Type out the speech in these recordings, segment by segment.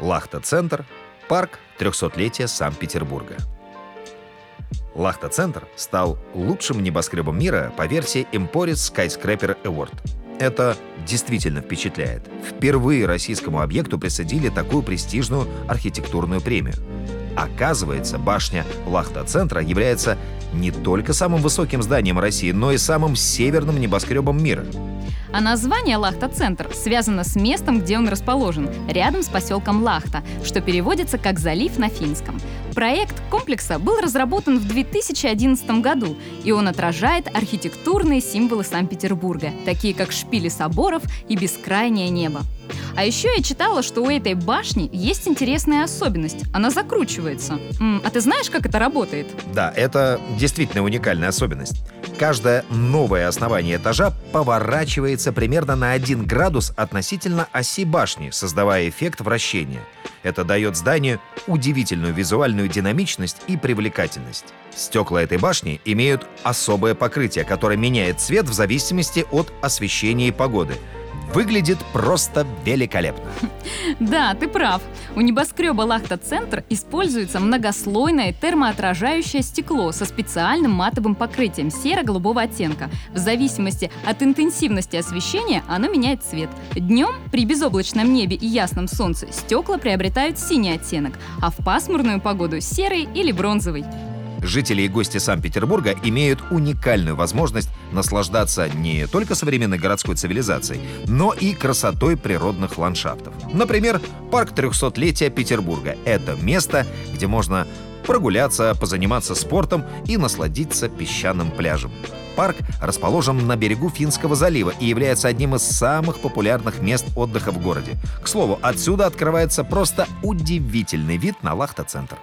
Лахта-центр, парк 300-летия Санкт-Петербурга. Лахта-центр стал лучшим небоскребом мира по версии Emporis Skyscraper Award. Это действительно впечатляет. Впервые российскому объекту присудили такую престижную архитектурную премию. Оказывается, башня Лахта-центра является не только самым высоким зданием России, но и самым северным небоскребом мира. А название Лахта-центр связано с местом, где он расположен, рядом с поселком Лахта, что переводится как «залив» на финском. Проект комплекса был разработан в 2011 году, и он отражает архитектурные символы Санкт-Петербурга, такие как шпили соборов и бескрайнее небо. А еще я читала, что у этой башни есть интересная особенность. Она закручивается. А ты знаешь, как это работает? Да, это действительно уникальная особенность. Каждое новое основание этажа поворачивается примерно на 1 градус относительно оси башни, создавая эффект вращения. Это дает зданию удивительную визуальную динамичность и привлекательность. Стекла этой башни имеют особое покрытие, которое меняет цвет в зависимости от освещения и погоды – выглядит просто великолепно. Да, ты прав. У небоскреба Лахта-центр используется многослойное термоотражающее стекло со специальным матовым покрытием серо-голубого оттенка. В зависимости от интенсивности освещения оно меняет цвет. Днем при безоблачном небе и ясном солнце стекла приобретают синий оттенок, а в пасмурную погоду серый или бронзовый. Жители и гости Санкт-Петербурга имеют уникальную возможность наслаждаться не только современной городской цивилизацией, но и красотой природных ландшафтов. Например, парк 300-летия Петербурга — это место, где можно прогуляться, позаниматься спортом и насладиться песчаным пляжем. Парк расположен на берегу Финского залива и является одним из самых популярных мест отдыха в городе. К слову, отсюда открывается просто удивительный вид на Лахта-центр.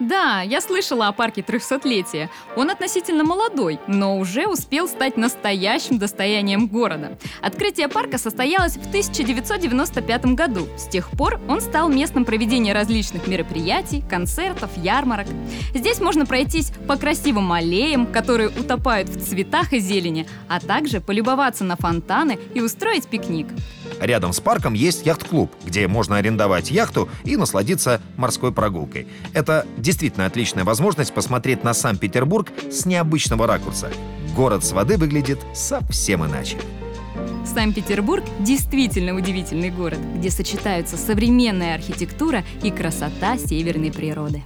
Да, я слышала о парке 300-летия. Он относительно молодой, но уже успел стать настоящим достоянием города. Открытие парка состоялось в 1995 году. С тех пор он стал местом проведения различных мероприятий, концертов, ярмарок. Здесь можно пройтись по красивым аллеям, которые утопают в цветах и зелени, а также полюбоваться на фонтаны и устроить пикник. Рядом с парком есть яхт-клуб, где можно арендовать яхту и насладиться морской прогулкой. Это действительно отличная возможность посмотреть на Санкт-Петербург с необычного ракурса. Город с воды выглядит совсем иначе. Санкт-Петербург действительно удивительный город, где сочетаются современная архитектура и красота северной природы.